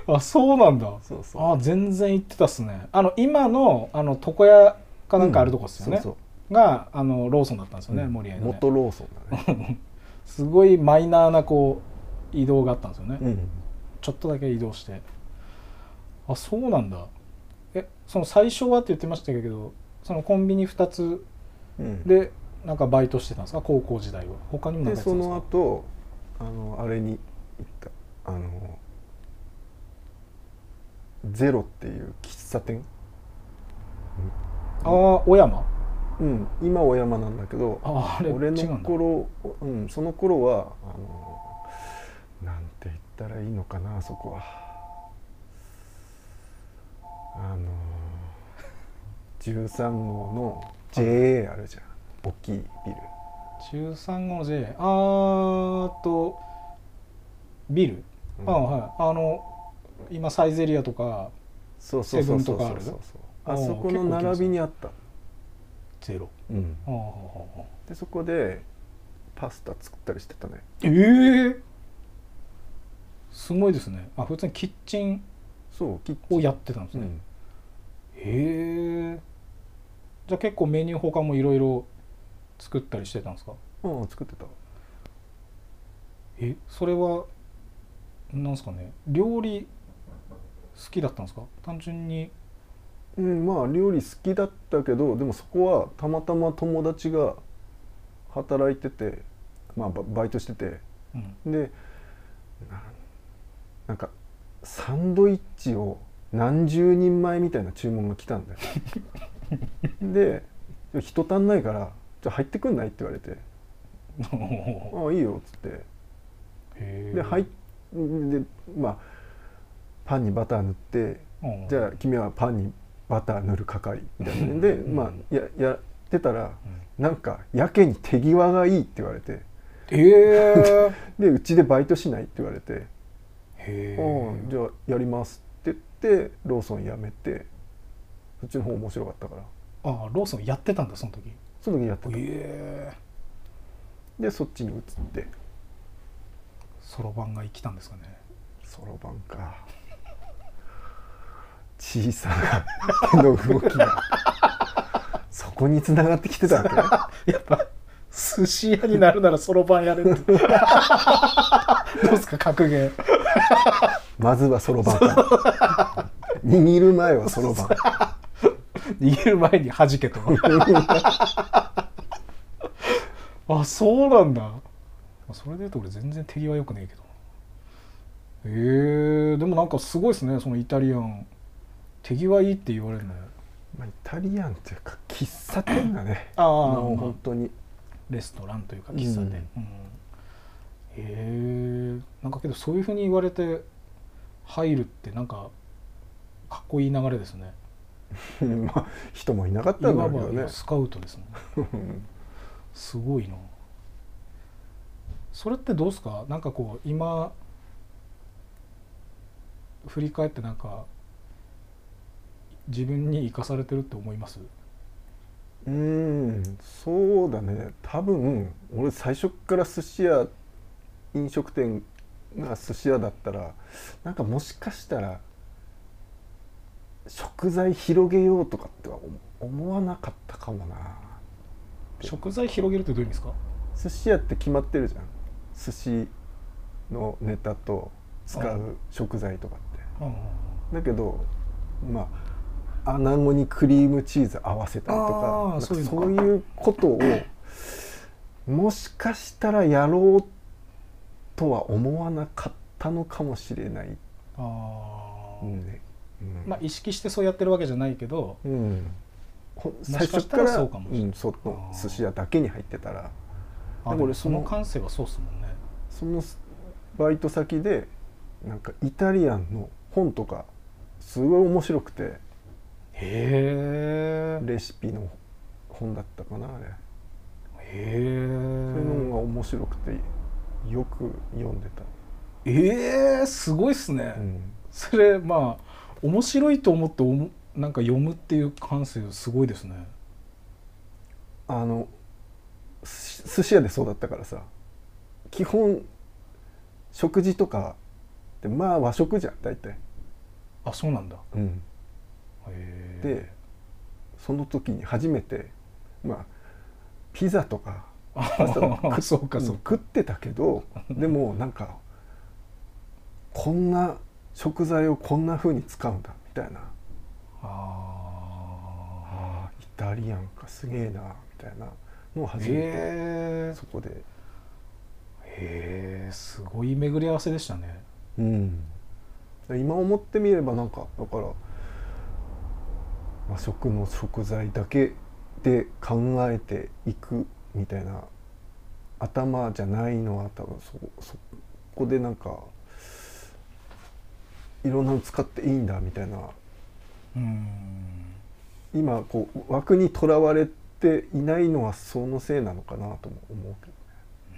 あそうなんだ。そうそう。あ全然行ってたっすね。あの今のあの床屋かなんかあるとこっすよね、うんそうがあのローソンだったんですよね、そう森合の、ね、元ローソンだね、すごいマイナーなこう移動があったんですよね、うん、ちょっとだけ移動して。あそうなんだ。えその最初はって言ってましたけどそのコンビニ2つうん、でなんかバイトしてたんですか？高校時代は。他にも何でそかやってたんですか？の後あのあれに行った。あのゼロっていう喫茶店？ああ小山？うん。今小山なんだけどあああれ俺の頃うん。その頃はあのなんて言ったらいいのかなあそこは。あの 13号の JA あるじゃん。大きいビル13号 J あーっとビル、うん。ああはい。あの今サイゼリアとかセブンとかある？そうそうあそこの並びにあった、ゼロ。うん、でそこでパスタ作ったりしてたね。ええすごいですね。あ普通にキッチンそうキッチン。をやってたんですね、うん。へえじゃあ結構メニュー他もいろいろ作ったりしてたんですか？うん作ってた。えそれはなんですかね？料理好きだったんですか？単純に。うんまあ料理好きだったけどでもそこはたまたま友達が働いててまあババイトしてて。うん。でななんかサンドイッチを何十人前みたいな注文が来たんだよ。で「人足んないからじゃあ入ってくんない?」って言われて「ああいいよ」っつって。で入っでまあパンにバター塗ってうんじゃあ君はパンにバター塗る係みたいな。のでうん。まあややってたらうん。なんかやけに手際がいいって言われて。ええ でうちでバイトしないって言われて。へ「うんじゃあやります」って言ってローソン辞めて。そっちの方面白かったから。ああローソンやってたんだその時その時やってた。ええ。でそっちに移って。そろばんが生きたんですかね。そろばんか。小さな手の動きが。そこに繋がってきてたわけ。やっぱ寿司屋になるならそろばんやれって。どうですか格言。まずはそろばん 握る前はそろばん逃げる前に弾けと。あそうなんだ。それで言うと俺全然手際よくねえけど。えー、でもなんかすごいですねそのイタリアン。手際いいって言われるの。まあ、イタリアンっていうか喫茶店がね。ああ本当に。レストランというか喫茶店、うんうん。へえなんかけどそういうふうに言われて入るってなんかかっこいい流れですね まあ人もいなかったんだけどね。ばスカウトですもん すごいな。それってどうですか？なんかこう今振り返ってなんか自分に生かされてるって思います？うんそうだね。多分俺最初っから寿司屋飲食店が寿司屋だったらなんかもしかしたら食材広げようとかっては思思わなかったかもな。食材広げるってどういう意味ですか？寿司屋って決まってるじゃん。寿司のネタと使う食材とかって。うんだけどまあ穴子にクリームチーズ合わせたりとあかそういうことをもしかしたらやろうとは思わなかったのかもしれない、ねうんまあ意識してそうやってるわけじゃないけどうん、最初からそうかもしれない。うん、その寿司屋だけに入ってたら。あでもそのの感性はそうっすもんね。そのバイト先でなんかイタリアンの本とかすごい面白くて。へえレシピの本だったかなあれ。へそういうえのが面白くてよく読んでた、えー、すごいっすね、うん。それまあ面白いと思っておもなんか読むっていう感性すごいですね。あのす寿司屋でそうだったからさ。基本食事とかってまあ和食じゃん大体、あそうなんだ。うん、でその時に初めてまあピザとかパスタとか そうかそうか。食ってたけどでもなんかこんな食材をこんな風に使うんだみたいな。ああーイタリアンかすげえなみたいなのをあ初めてへえそこで、へえすごい巡り合わせでしたね。うん、今思ってみればなんかだから和食の食材だけで考えていくみたいな頭じゃないのは多分そそこでなんかいろんなの使っていいんだみたいな。うん。今こう枠にとらわれていないのはそのせいなのかなとも思うけど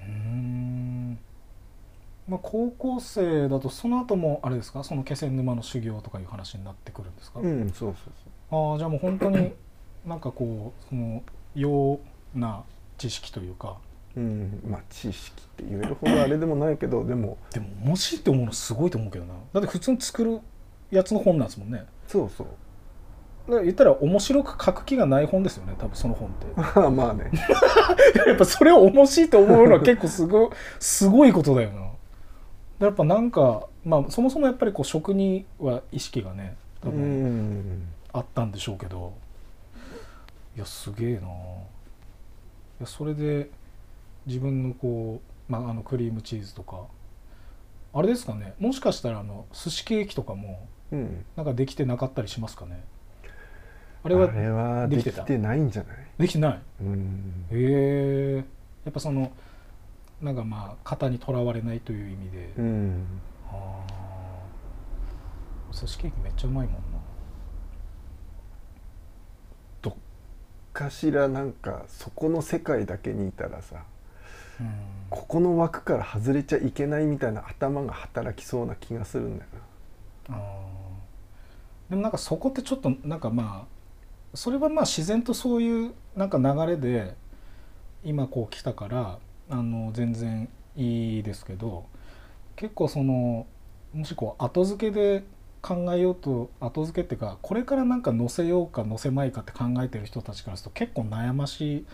うん。まあ高校生だとその後もあれですか？その気仙沼の修行とかいう話になってくるんですか、うんそうそうああじゃあもう本当になんかこうそのような知識というかそううんまあ知識って言えるほどあれでもないけどでもでも面白いって思うのすごいと思うけどな。だって普通に作るやつの本なんですもんね。そうそう。だから言ったら面白く書く気がない本ですよね多分その本って。まあね。やっぱそれを面白いと思うのは結構すごいすごいことだよな。やっぱなんかまあそもそもやっぱりこう食には意識がね多う分ん。あったんでしょうけど。いやすげえな。いやそれで自分のこう、まあ、あのクリームチーズとか。あれですかね。もしかしたらあの寿司ケーキとかもうん。なんかできてなかったりしますかね。ああれはできてた？できてないんじゃない？できてない？うん。へえ。やっぱそのなんかまあ型にとらわれないという意味で、うん。ああ寿司ケーキめっちゃうまいもんな。どっかしらなんかそこの世界だけにいたらさうんここの枠から外れちゃいけないみたいな頭が働きそうな気がするんだよあー。でもなんかそこってちょっとなんかまあそれはまあ自然とそういうなんか流れで今こう来たからあの全然いいですけど結構そのもしこう後付けで考えようと後付けっていうかこれからなんか載せようか載せまいかって考えてる人たちからすると結構悩ましい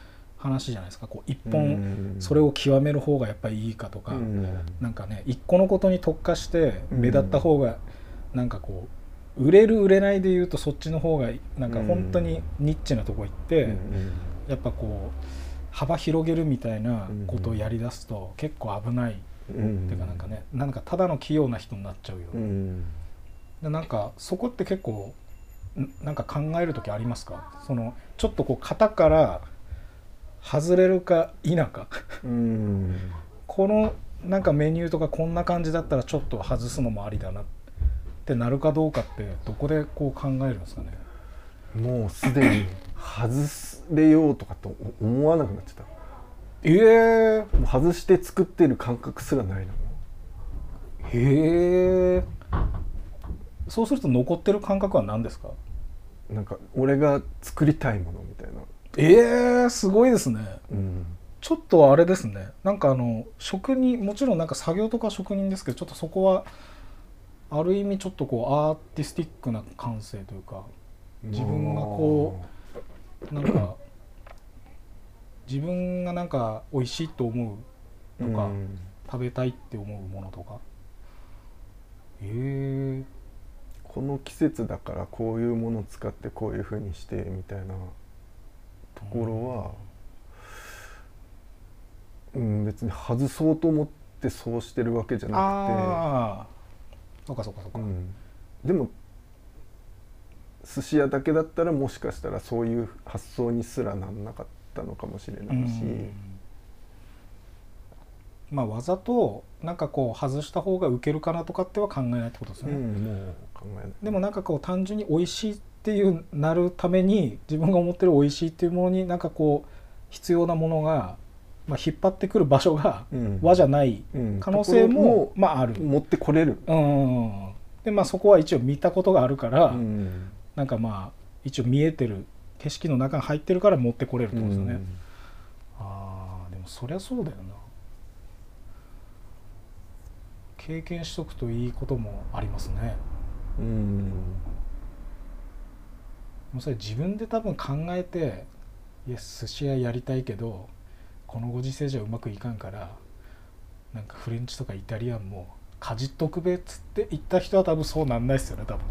話じゃないですか。こう一な本それを極める方がやっぱりいいかとか、うん。なんかね一個のことに特化して目立った方がなんかこう売れる売れないで言うとそっちの方がなんか本当にニッチなとこ行って、うんやっぱこう幅広げるみたいなことをやりだすと結構危ない。っうん。ていうかなんかねなんかただの器用な人になっちゃうよ、うん。でなんかそこって結構んなんか考える時ありますか？そのちょっとこう型から外れるか否か。うん。このなんかメニューとかこんな感じだったらちょっと外すのもありだな。ってなるかどうかってどこでこう考えるんですかね。もうすでに外れようとかと思わなくなっちゃった。ええもう外して作ってる感覚すらないのへえそうすると残ってる感覚は何ですか？なんか俺が作りたいものみたいなええすごいですね。うん。ちょっとあれですね。なんかあの職人もちろんなんか作業とか職人ですけどちょっとそこはある意味ちょっとこうアーティスティックな感性というか自分がこなんか自分がなんか美味しいと思うとか、うん。食べたいって思うものとか。ええこの季節だからこういうものを使ってこういうふうにしてみたいなところは、うん、別に外そうと思ってそうしてるわけじゃなああそうかそうかそうか、くて、うん、でも寿司屋だけだったらもしかしたらそういう発想にすらなんなかったのかもしれないし、うん。まあわざとなんかこう外した方がウケるかなとかっては考えないってことですよね、うんもう考えない。でもなんかこう単純に美味しいっていうなるために自分が思ってる美味しいっていうものになんかこう必要なものが、まあ、引っ張ってくる場所がうん和じゃないうん可能性もまああるろ。持ってこれる、うんでまあそこは一応見たことがあるから、うんなんかまあ一応見えてる景色の中に入ってるから持ってこれるってことですよね。ああでもそりゃそうだよな。経験しとくといいこともありますね。うんもうそれ自分で多分考えていや寿司屋やりたいけどこのご時世じゃうまくいかんからなんかフレンチとかイタリアンもかじっとくべっつって言った人は多分そうなんないですよね多分ね。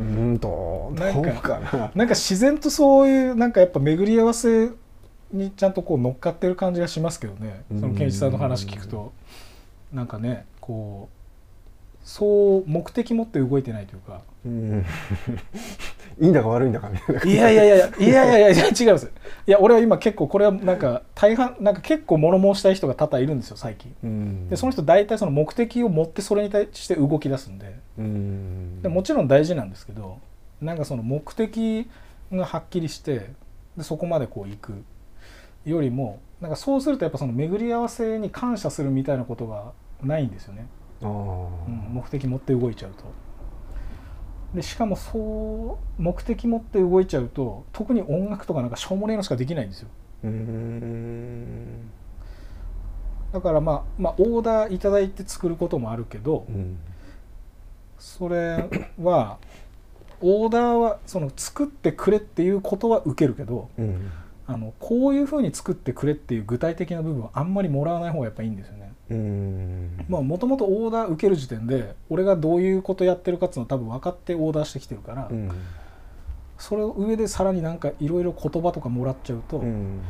うんどうな。んかななんか自然とそういうなんかやっぱ巡り合わせにちゃんとこう乗っかってる感じがしますけどね。その健一さんの話聞くと。なんかねこうそう目的持って動いてないというか。うん。いいんだか悪いんだかみたいないやいやいやいやいやいやいや違います。いや俺は今結構これはなんか大半なんか結構物申したい人が多々いるんですよ最近。うん。でその人大体その目的を持ってそれに対して動き出すんで。うん。でもちろん大事なんですけどなんかその目的がはっきりしてでそこまでこう行く。よりもなんかそうするとやっぱその巡り合わせに感謝するみたいなことがないんですよね、うん、目的持って動いちゃうと。でしかもそう目的持って動いちゃうと特に音楽とかなんかしょうもねえのしかできないんですよ。うん。だからまあまあオーダーいただいて作ることもあるけどうん。それはオーダーはその作ってくれっていうことは受けるけどうん。あのこういうふうに作ってくれっていう具体的な部分はあんまりもらわない方がやっぱいいんですよね。うん。まあもともとオーダー受ける時点で俺がどういうことやってるかっていうのを多分分かってオーダーしてきてるから、うん。それを上でさらになんかいろいろ言葉とかもらっちゃうと、うん。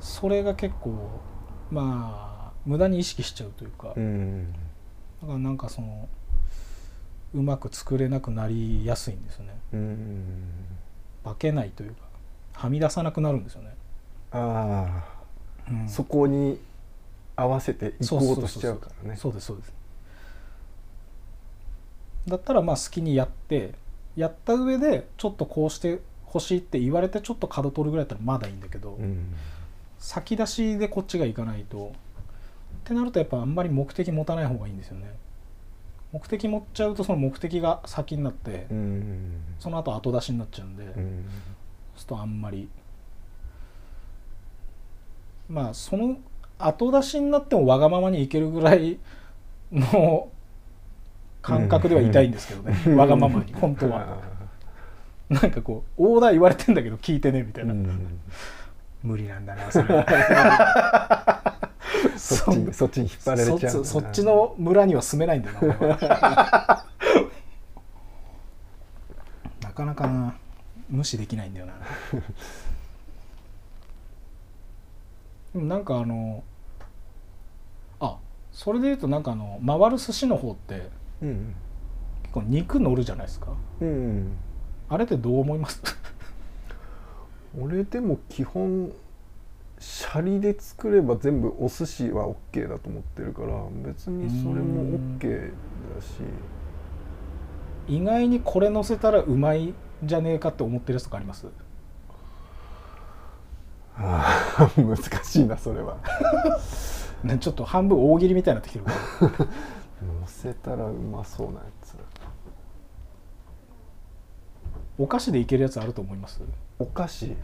それが結構まあ無駄に意識しちゃうというか、だうん。からなんかそのうまく作れなくなりやすいんですよね。うん。化けないというかはみ出さなくなるんですよね。ああ、うん。そこに合わせていこうとしちゃうからね。そうですそうです。だったらまあ好きにやってやった上でちょっとこうしてほしいって言われてちょっと角取るぐらいだったらまだいいんだけど、うん先出しでこっちがいかないとってなるとやっぱあんまり目的持たない方がいいんです。よね目的持っちゃうとその目的が先になって、うんその後後出しになっちゃうんで、うんそうす。るとあんまりまあその後出しになってもわがままにいけるぐらいの感覚ではいたいんですけどね、わがままに。本当は。なんかこうオーダー言われてんだけど聞いてねみたいな、うん。無理なんだなそれは。そっちにそっちに引っ張られちゃう。そそっちの村には住めないんだよな なかなかな。無視できないんだよなでもなんかあのあそれで言うとなんかあの回る寿司の方ってうん結構肉乗るじゃないですか。うんあれってどう思います？俺でも基本シャリで作れば全部お寿司は OK だと思ってるから別にそれも OK だし。意外にこれ乗せたらうまいんじゃねえかって思ってるやつとかあります？難しいなそれは。ねちょっと半分大喜利みたいになってきてるから。乗せたらうまそうなやつ。お菓子でいけるやつあると思います？お菓子？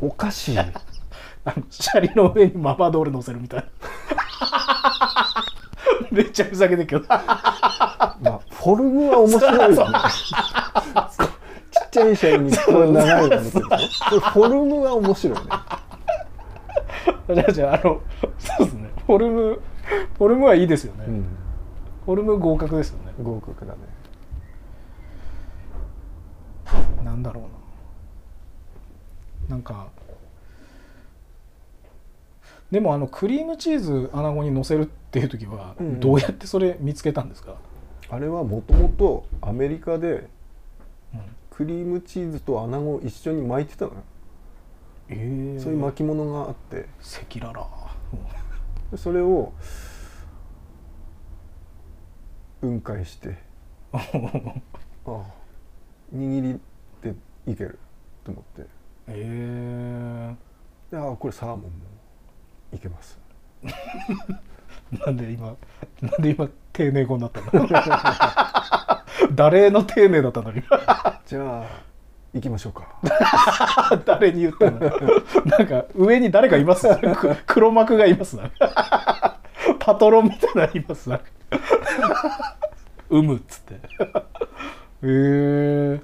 お菓子？あのシャリの上にママドール乗せるみたいな。めっちゃふざけてるけど。まあフォルムは面白いよね。ちっちゃいシャリにこれ長いの乗せるでフォルムは面白いね。じゃあじゃああのそうですね。フォルムフォルムはいいですよね、うん。フォルム合格ですよね。合格だね。なんだろうな。なんかでもあのクリームチーズ穴子に乗せるっていう時はうん。どうやってそれ見つけたんですか、あれはもともとアメリカでうんクリームチーズと穴子を一緒に巻いてたのよ、ええ。そういう巻物があって。赤裸々、でそれを分解して。ああ。握りでいけると思って。え。でああこれサーモンもいけます。え なんで今なんで今丁寧語になったの？誰の丁寧だったのに。じゃあ行きましょうか。誰に言ったの？なんか上に誰かいます？く黒幕がいますな。パトロンみたいなのいますな。うむっつって。へえ。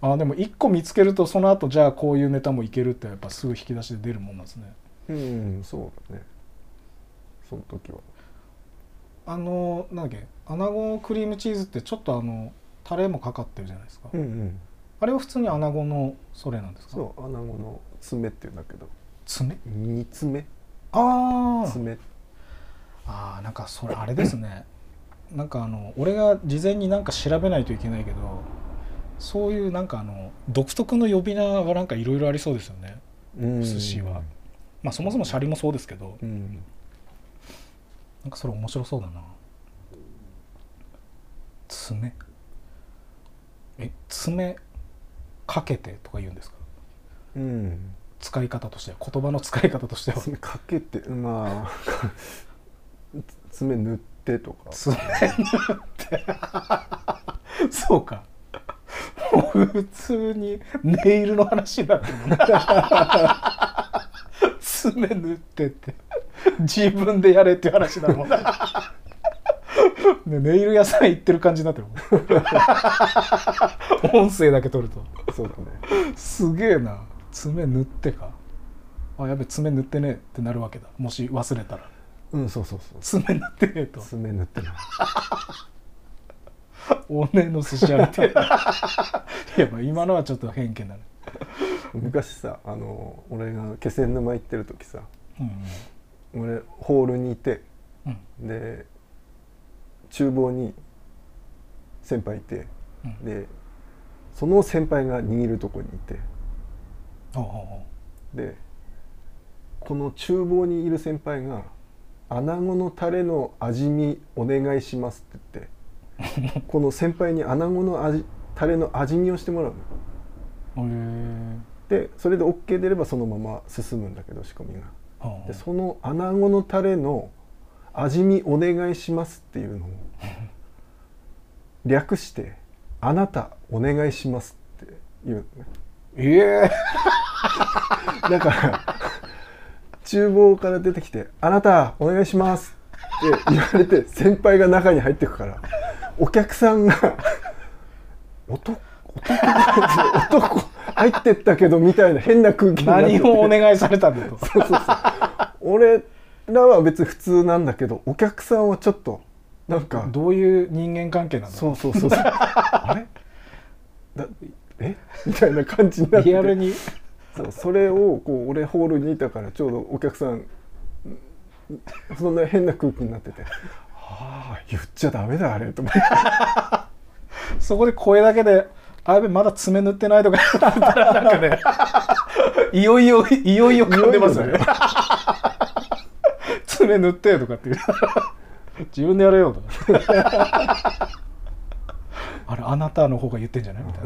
あでも一個見つけるとその後じゃあこういうネタもいけるってやっぱすぐ引き出しで出るもんなんですね。うんそうだね。その時は。あのなんだっけ？穴子クリームチーズってちょっとあのタレもかかってるじゃないですか、うんうん。あれは普通に穴子のそれなんですか？そう穴子の爪っていうんだけど爪？煮爪。あー。爪。あーなんかそれあれですね。なんかあの俺が事前になんか調べないといけないけどそういうなんかあの独特の呼び名がなんかいろいろありそうですよね。うん。寿司は。まあそもそもシャリもそうですけど。うん。なんかそれ面白そうだな。爪え爪かけてとか言うんですか？うん。使い方としては言葉の使い方としては。爪かけてまあ 爪塗ってとか。爪塗って。そうか。もう普通にネイルの話になってるもん な爪塗ってって。自分でやれっていう話だもんな ねネイル屋さん行ってる感じになってるもん。音声だけ取ると。そうだね。すげえな。爪塗ってか。あやべ爪塗ってねえってなるわけだ。もし忘れたら。うんそうそうそう。爪塗ってねえと。爪塗ってない。おねの寿司屋みたいな。いやまあ今のはちょっと偏見だね。昔さあの俺が気仙沼行ってる時さうん。俺ホールにいてうん。で厨房に先輩いてうん。でその先輩が握るとこにいて。ほうほうほでこの厨房にいる先輩が「穴子のタレの味見お願いします」って言って この先輩に穴子の味タレの味見をしてもらうのでそれで OK 出ればそのまま進むんだけど仕込みが。でその穴子のタレの味見お願いしますっていうのを略して「あなたお願いします」って言う。のねええ。だから厨房から出てきて「あなたお願いします」って言われて先輩が中に入ってくからお客さんが「男男男入ってったけど」みたいな変な空気になってて。何をお願いされたんだと。そうそうそう。俺らは別に普通なんだけどお客さんはちょっとなんかどういう人間関係なんだそうそうそうそう。あれ？だえ？みたいな感じになってて。リアルに？そうそれをこう俺ホールにいたからちょうどお客さんそんな変な空気になってて「はあ言っちゃダメだあれ」と思って。そこで声だけで「あやべまだ爪塗ってない」とか言ったらなんかね いよいよいよいよ噛んでますよね爪塗ってとかっていう。自分でやれよと。か あれあなたの方が言ってんじゃないみたい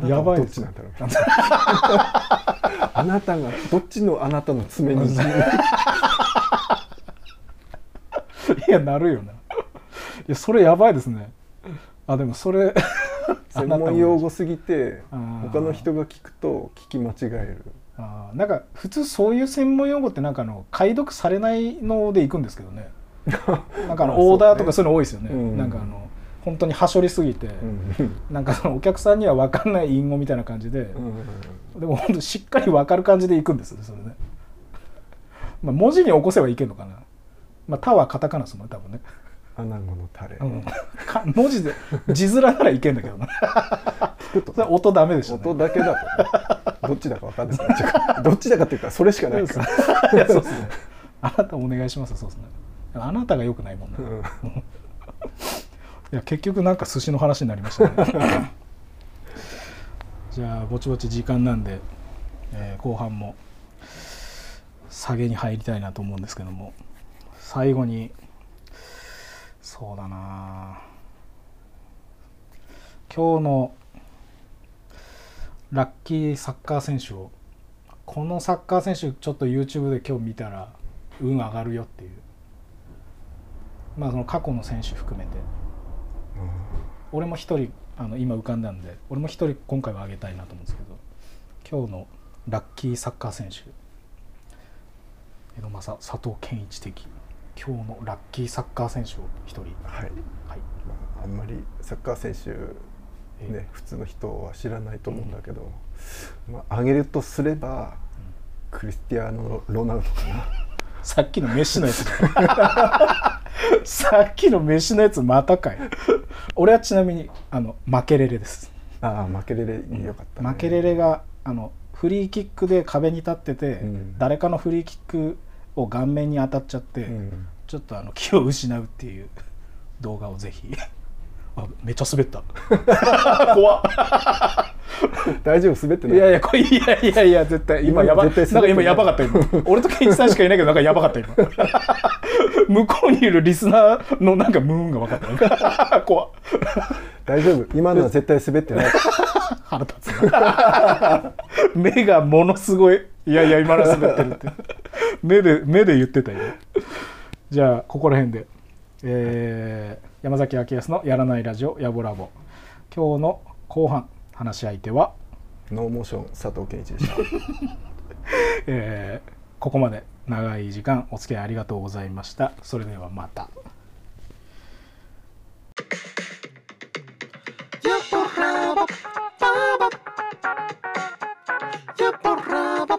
な。やばはいどっですなんだろう。あなたがどっちのあなたの爪に。いやなるよな。いやそれやばいですね。あでもそれ専門用語すぎて他の人が聞くと聞き間違えるあーなんか普通そういう専門用語ってなんかあの解読されないのでいくんですけどね。なんかあのオーダーとかそういうの多いですよね、うん。なんかあの本当にはしょりすぎて、うん。なんかそのお客さんには分かんない隠語みたいな感じで、うん。でも本当しっかり分かる感じでいくんですよね。それね、まあ、文字に起こせばいけるのかな。まあ「た」はカタカナですもんね多分ね、穴子のタレ、うん、か文字で字面ならいけんだけどな。聞くと音ダメでしょ、ね、音だけだと、ね、どっちだか分かんない。ですねどっちだかっていうかそれしかないから。いやそうで すね。あなたお願いしますそうですね。あなたがよくないもんね、うん。いや結局なんか寿司の話になりましたね。じゃあぼちぼち時間なんで、えー後半も下げに入りたいなと思うんですけども最後にそうだな。今日のラッキーサッカー選手をこのサッカー選手ちょっと YouTube で今日見たら運上がるよっていう。まあその過去の選手含めて。俺も一人あの今浮かんだんで俺も一人今回は挙げたいなと思うんですけど今日のラッキーサッカー選手。江戸正佐藤健一的今日のラッキーサッカー選手を一人。はい、はい。まあ、あんまりサッカー選手えね普通の人は知らないと思うんだけど、まあ、挙げるとすれば、クリスティアーノ・ロナウドかな。さっきの飯のやつ。さっきの飯のやつまたかい俺はちなみにあの負けレレです。ああ負けれれよかった、ね、負けレレがあのフリーキックで壁に立ってて、うん。誰かのフリーキックを顔面に当たっちゃって、うん。ちょっとあの気を失うっていう動画をぜひ。あめっちゃ滑った。怖っ。大丈夫？滑ってない？いやいやこれいやいやいや絶対今やばなんか今やばかった今。俺とケンイチさんしかいないけどなんかやばかった今。向こうにいるリスナーのなんかムーンが分かった。怖っ。大丈夫？今のは絶対滑ってない腹立つな。目がものすごいいやいや今のは滑ってるって。目で目で言ってたよ。じゃあここら辺で、えー山崎明康の「やらないラジオやぼラボ」今日の後半話し相手は、ノーモーション佐藤健一でした。えーここまで長い時間お付き合いありがとうございました。それではまた。borraba. Ya borraba.